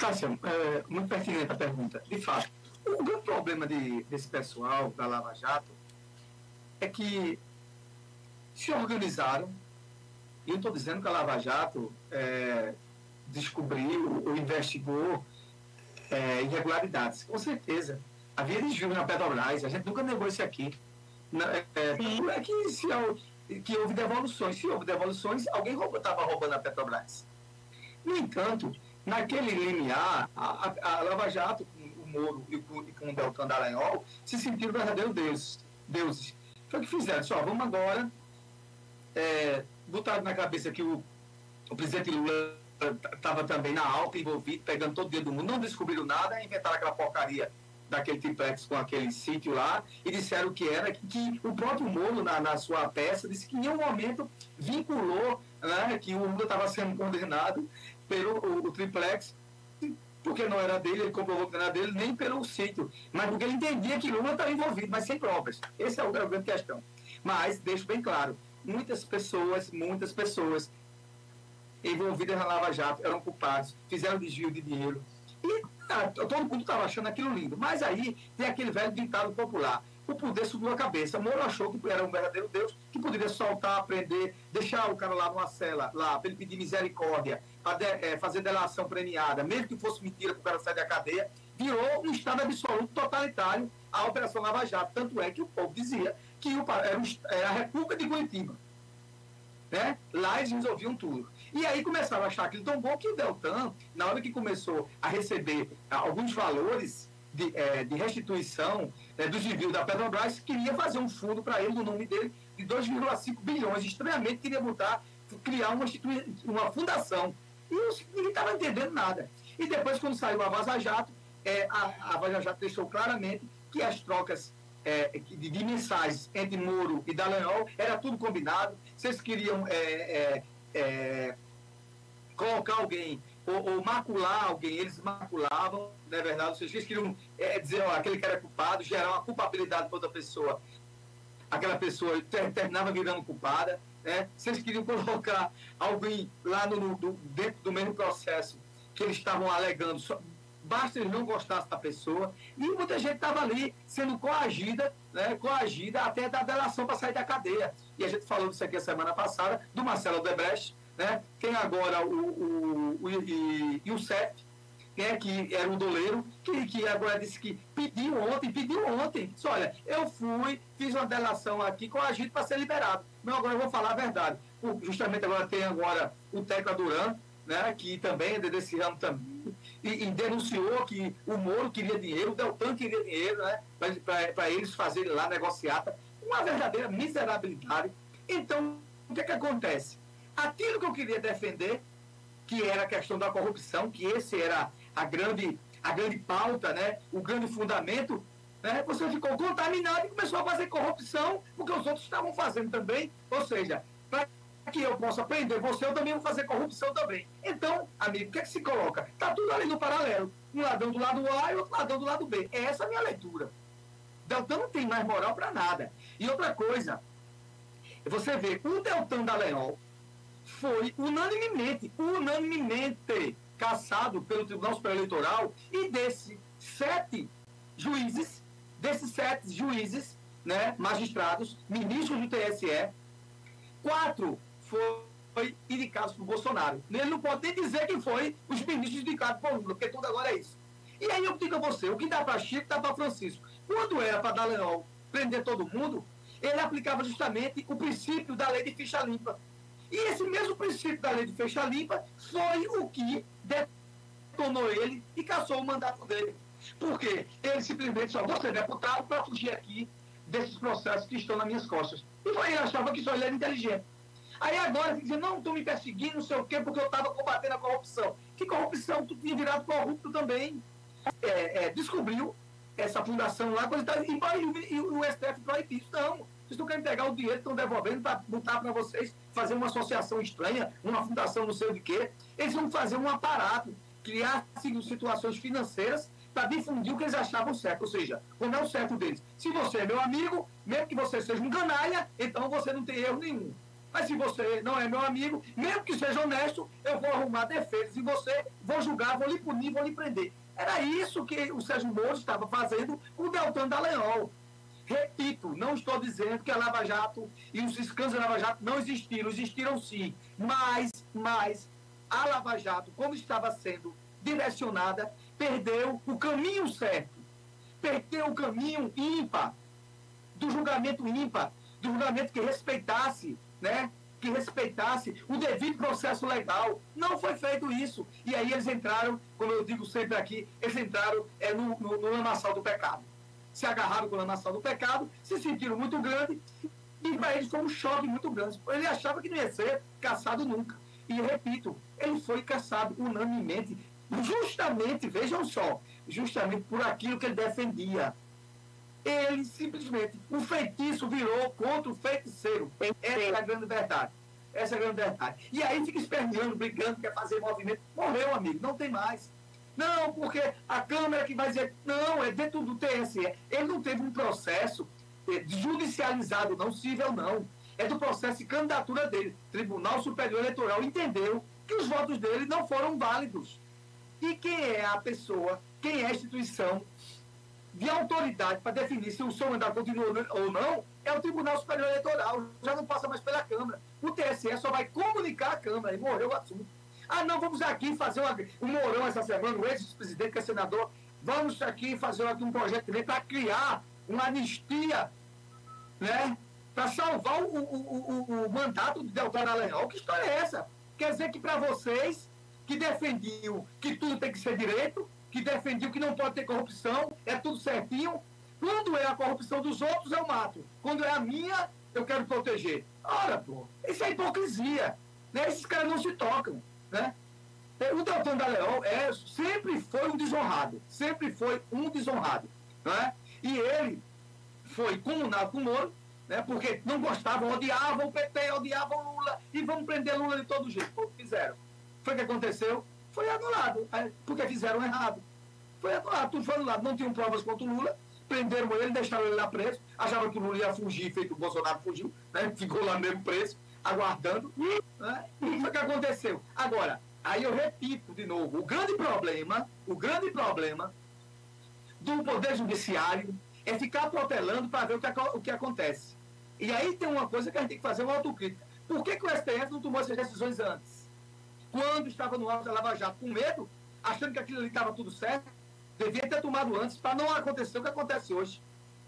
Cássio, é, muito pertinente a pergunta. De fato, o grande problema de, desse pessoal da Lava Jato é que se organizaram, e eu estou dizendo que a Lava Jato é, descobriu ou investigou é, irregularidades, com certeza. Havia desvio na Petrobras, a gente nunca negou isso aqui. É, é, é que, se, que houve devoluções. Se houve devoluções, alguém estava roubando a Petrobras. No entanto, naquele limiar, a, a, Lava Jato, o Moro e com, e com o Deltan Dallagnol, se sentiram verdadeiros deuses. deuses. Foi o que fizeram. Só, vamos agora é, botar na cabeça que o, o presidente Lula estava também na alta, envolvido, pegando todo o dedo do mundo. Não descobriram nada, inventaram aquela porcaria daquele triplex com aquele sítio lá e disseram que era que, que o próprio Moro, na, na, sua peça, disse que em nenhum momento vinculou né, que o Lula estava sendo condenado pelo o, o triplex porque não era dele, ele comprovou que não era dele, nem pelo sítio, mas porque ele entendia que Lula estava envolvido, mas sem provas. Essa é a grande questão. Mas, deixo bem claro, muitas pessoas, muitas pessoas envolvidas na Lava Jato eram culpados, fizeram desvio de dinheiro. E ah, todo mundo estava achando aquilo lindo. Mas aí tem aquele velho ditado popular. O poder subiu a cabeça. Moro achou que era um verdadeiro Deus, que poderia soltar, prender, deixar o cara lá numa cela, lá, para ele pedir misericórdia, é, fazer delação premiada, mesmo que fosse mentira para o cara sair da cadeia, virou um Estado absoluto totalitário a Operação Lava Jato. Tanto é que o povo dizia que o, era, era a República de Curitiba. Né? Lá eles resolviam tudo. E aí começaram a achar aquilo tão bom que o Deltan, na hora que começou a receber alguns valores de, é, de restituição é, do desvio da Petrobras, queria fazer um fundo para ele, no nome dele, de 2,5 bilhões. Estranhamente queria botar, criar uma, uma fundação. E ninguém estava entendendo nada. E depois, quando saiu a Vaza Jato, é, a, a Vaza Jato deixou claramente que as trocas é, de, de, mensagens entre Moro e Dallagnol era tudo combinado. Vocês queriam é, é, é, colocar alguém ou, ou, macular alguém, eles maculavam, não é verdade? Vocês queriam é, dizer, ó, aquele que era culpado, gerar uma culpabilidade para outra pessoa. Aquela pessoa ter, terminava virando culpada. Né? Vocês queriam colocar alguém lá no, dentro do mesmo processo que eles estavam alegando, só, basta eles não gostassem da pessoa. E muita gente estava ali sendo coagida, né, coagida até da delação para sair da cadeia. E a gente falou disso aqui a semana passada, do Marcelo Odebrecht, né? Tem agora o, o, o, o CEF, né, que era um doleiro, que, que agora disse que pediu ontem, pediu ontem. Disse, olha, eu fui, fiz uma delação aqui gente para ser liberado. Não, agora eu vou falar a verdade. Justamente agora tem agora o Tecla Duran, né, que também é desse ramo também, e, e, denunciou que o Moro queria dinheiro, o Deltan queria dinheiro, né, para eles fazerem lá negociata. Uma verdadeira miserabilidade. Então, o que, é que acontece? Aquilo que eu queria defender, que era a questão da corrupção, que esse era a grande, a grande pauta, né, o grande fundamento, né, você ficou contaminado e começou a fazer corrupção, porque os outros estavam fazendo também. Ou seja, para que eu possa prender você, eu também vou fazer corrupção também. Então, amigo, o que é que se coloca? Está tudo ali no paralelo. Um ladrão do lado A e outro ladrão do lado B. É essa a minha leitura. Deltan não tem mais moral para nada. E outra coisa, você vê, o Deltan da Leol foi unanimemente, unanimemente caçado pelo Tribunal Superior Eleitoral e desses sete juízes, desses sete juízes, né, magistrados, ministros do TSE, quatro foi indicado por Bolsonaro. Ele não pode nem dizer quem foi os ministros indicados por Lula, porque tudo agora é isso. E aí eu digo a você, o que dá para Chico, dá para Francisco. Quando era para Dallagnol prender todo mundo, ele aplicava justamente o princípio da lei de ficha limpa. E esse mesmo princípio da lei de ficha limpa foi o que detonou ele e caçou o mandato dele. Porque ele simplesmente só vou ser deputado para fugir aqui desses processos que estão nas minhas costas. E ele achava que só ele era inteligente. Aí agora você diz, não, estou me perseguindo, não sei o quê, porque eu estava combatendo a corrupção. Que corrupção? Tu tinha virado corrupto também. É, é, descobriu essa fundação lá, tá, e, e, o STF proibiu isso. Não, vocês não querem pegar o dinheiro, estão devolvendo para botar para vocês, fazer uma associação estranha, uma fundação não sei de quê. Eles vão fazer um aparato, criar situações financeiras para difundir o que eles achavam certo. Ou seja, é o certo deles. Se você é meu amigo, mesmo que você seja um canalha, então você não tem erro nenhum. Mas se você não é meu amigo, mesmo que seja honesto, eu vou arrumar defesas em você, vou julgar, vou lhe punir, vou lhe prender. Era isso que o Sérgio Moro estava fazendo com o Deltan Dallagnol. Repito, não estou dizendo que a Lava Jato e os escândalos da Lava Jato não existiram, existiram sim. Mas, mas a Lava Jato, como estava sendo direcionada, perdeu o caminho certo. Perdeu o caminho ímpar, do julgamento ímpar, do julgamento que respeitasse, né? Que respeitasse o devido processo legal. Não foi feito isso. E aí eles entraram, como eu digo sempre aqui, eles entraram é, no, no, no lamaçal do pecado. Se agarraram com o lamaçal do pecado, se sentiram muito grande, e para eles foi um choque muito grande. Ele achava que não ia ser caçado nunca. E repito, ele foi caçado unanimemente justamente, vejam só, justamente por aquilo que ele defendia. Ele simplesmente, o feitiço virou contra o feiticeiro. Essa é a grande verdade. Essa é a grande verdade. E aí fica esperneando, brigando, quer fazer movimento. Morreu, amigo, não tem mais. Não, porque a Câmara que vai dizer, não, é dentro do TSE. Ele não teve um processo eh, judicializado, não civil, não. É do processo de candidatura dele. Tribunal Superior Eleitoral entendeu que os votos dele não foram válidos. E quem é a pessoa, quem é a instituição de autoridade para definir se o seu mandato continua ou não, é o Tribunal Superior Eleitoral. Já não passa mais pela Câmara. O TSE só vai comunicar à Câmara e morreu o assunto. Ah, não, vamos aqui fazer uma, um Mourão essa semana, o ex-presidente que é senador, vamos aqui fazer aqui um projeto de para criar uma anistia, né? Para salvar o, o, o, o, mandato de Deltan Dallagnol. Que história é essa? Quer dizer que para vocês que defendiam que tudo tem que ser direito, que defendiam que não pode ter corrupção, é tudo certinho. Quando é a corrupção dos outros, eu mato. Quando é a minha, eu quero proteger. Ora, pô, isso é hipocrisia. Né? Esses caras não se tocam. Né? É, o Deltan Dallagnol é, sempre foi um desonrado. Sempre foi um desonrado. Né? E ele foi comunado com o Moro, né? porque não gostavam, odiavam o PT, odiavam Lula, e vamos prender Lula de todo jeito. O que fizeram. Foi o que aconteceu? Foi anulado, porque fizeram errado. Foi anulado, tudo foi anulado. Não tinham provas contra o Lula, prenderam ele, deixaram ele lá preso, achavam que o Lula ia fugir, feito o Bolsonaro fugiu, né? ficou lá mesmo preso, aguardando. Né? E foi o que aconteceu. Agora, aí eu repito de novo, o grande problema, o grande problema do Poder Judiciário é ficar protelando para ver o que, o que acontece. E aí tem uma coisa que a gente tem que fazer uma autocrítica. Por que, que o STF não tomou essas decisões antes? Quando estava no alto da Lava Jato, com medo, achando que aquilo ali estava tudo certo, devia ter tomado antes para não acontecer o que acontece hoje.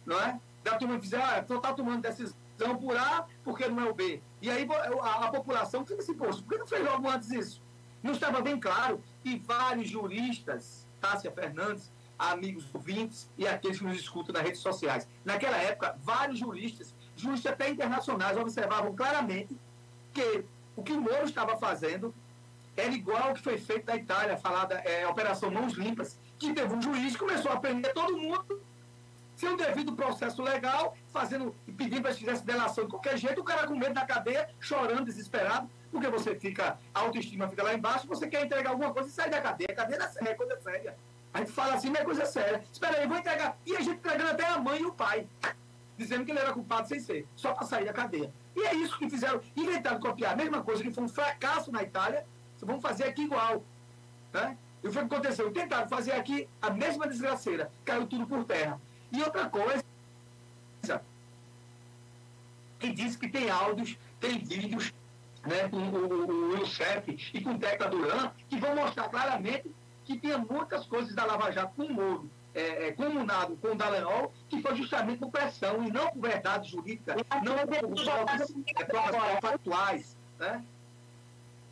Não é? Da turma dizer, ah, só está tomando decisão por A porque não é o B. E aí a, a população fica assim, poxa, por que não fez logo antes isso? Não estava bem claro. E vários juristas, Tássia Fernandes, amigos ouvintes e aqueles que nos escutam nas redes sociais. Naquela época, vários juristas, juristas até internacionais, observavam claramente que o que o Moro estava fazendo era igual ao que foi feito na Itália, falada é, Operação Mãos Limpas, que teve um juiz que começou a prender todo mundo sem o devido processo legal, fazendo, pedindo para que fizesse delação de qualquer jeito, o cara com medo da cadeia, chorando, desesperado, porque você fica, a autoestima fica lá embaixo, você quer entregar alguma coisa e sai da cadeia. Cadeia é coisa séria. A gente fala assim, mas é coisa séria. Espera aí, vou entregar. E a gente entregando até a mãe e o pai, dizendo que ele era culpado sem ser, só para sair da cadeia. E é isso que fizeram, inventaram copiar a mesma coisa que foi um fracasso na Itália, vamos fazer aqui igual. Né? E foi o que aconteceu. Tentaram fazer aqui a mesma desgraceira. Caiu tudo por terra. E outra coisa, que diz que tem áudios, tem vídeos né, com o, o, e com o Tecla Duran, que vão mostrar claramente que tinha muitas coisas da Lava Jato com o Moro, é, é, comunado com o Dallagnol, que foi justamente por pressão e não por verdade jurídica, não por provas, é, provas factuais. Né?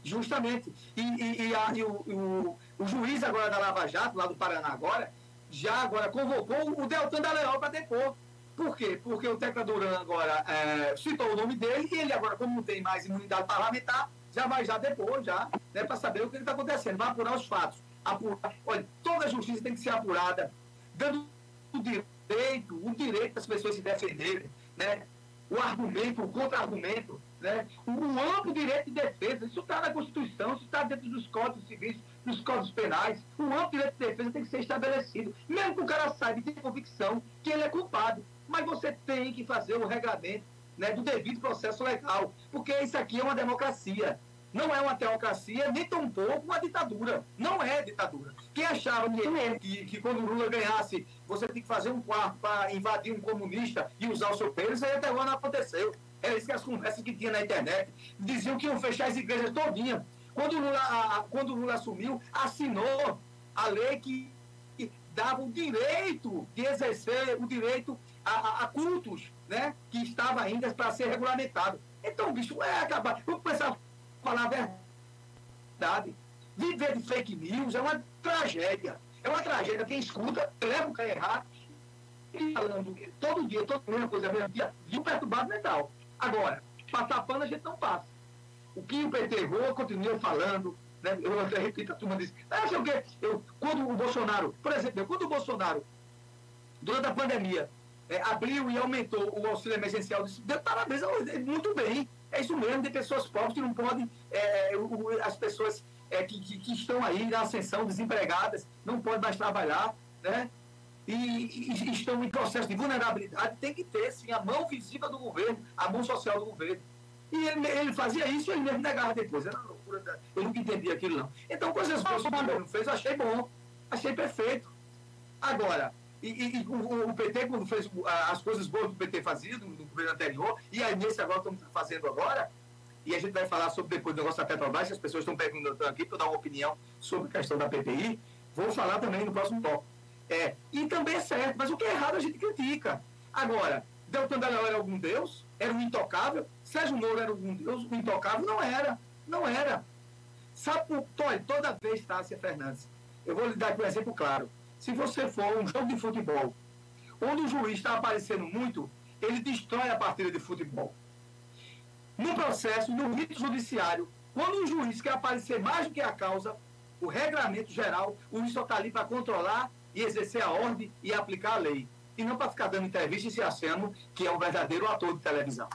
Justamente. E, e, e, a, e o, o, o, juiz agora da Lava Jato, lá do Paraná agora, já agora convocou o Deltan Dallagnol para depor. Por quê? Porque o Teca Duran agora é, citou o nome dele e ele agora, como não tem mais imunidade parlamentar, já vai já depor, já, né, para saber o que está acontecendo, vai apurar os fatos. Apurar. Olha, toda a justiça tem que ser apurada, dando o direito, o direito das pessoas se defenderem, né? o argumento, o contra-argumento, né? o amplo direito de defesa. Isso está na Constituição, isso está dentro dos códigos civis, dos códigos penais. O amplo direito de defesa tem que ser estabelecido. Mesmo que o cara saiba e tenha convicção que ele é culpado. Mas você tem que fazer o regramento né, do devido processo legal, porque isso aqui é uma democracia. Não é uma teocracia, nem tampouco uma ditadura. Não é ditadura. Quem achava que, que, que quando o Lula ganhasse, você tem que fazer um quarto para invadir um comunista e usar o seu pelo, isso aí até agora não aconteceu. Era isso que as conversas que tinha na internet. Diziam que iam fechar as igrejas todinhas. Quando o Lula, a, a, quando o Lula assumiu, assinou a lei que, dava o direito de exercer o direito a, a cultos, né? Que estava ainda para ser regulamentado. Então, bicho, é acabar. Vamos começar a falar a verdade. Viver de fake news é uma tragédia. É uma tragédia. Quem escuta, leva o cara errado. E falando todo dia, toda mesma coisa, mesmo dia, de um perturbado mental. Agora, passar pano a gente não passa. O que o PT errou, continua falando. Né? Eu até repito, a turma diz, ah, sei o quê? Eu, quando o Bolsonaro, por exemplo, quando o Bolsonaro, durante a pandemia, é, abriu e aumentou o auxílio emergencial, disse, parabéns, muito bem. É isso mesmo, de pessoas pobres que não podem, é, as pessoas é, que, que, que, estão aí na ascensão, desempregadas, não podem mais trabalhar, né? E, e, estão em processo de vulnerabilidade, tem que ter, sim, a mão visível do governo, a mão social do governo. E ele, ele fazia isso e ele mesmo negava depois. Era loucura. Eu nunca entendi aquilo, não. Então, coisas boas que o governo fez, eu achei bom. Achei perfeito. Agora, e, e, o, o, PT, quando fez as coisas boas que o PT fazia no, no governo anterior, e aí nesse agora estamos fazendo agora, e a gente vai falar sobre depois do negócio da Petrobras, que as pessoas estão perguntando aqui para dar uma opinião sobre a questão da PPI, vou falar também no próximo tópico. É, e também é certo, mas o que é errado a gente critica. Agora, Deltan Dallagnol era algum deus? Era um intocável? Sérgio Moro era algum deus? Um intocável? Não era. Não era. Sabe por toda vez, Tássia Fernandes, eu vou lhe dar um exemplo claro. Se você for um jogo de futebol, onde o juiz está aparecendo muito, ele destrói a partida de futebol. No processo, no rito judiciário, quando o juiz quer aparecer mais do que a causa, o regramento geral, o juiz só está ali para controlar e exercer a ordem e aplicar a lei. E não para ficar dando entrevista e se achando que é um verdadeiro ator de televisão.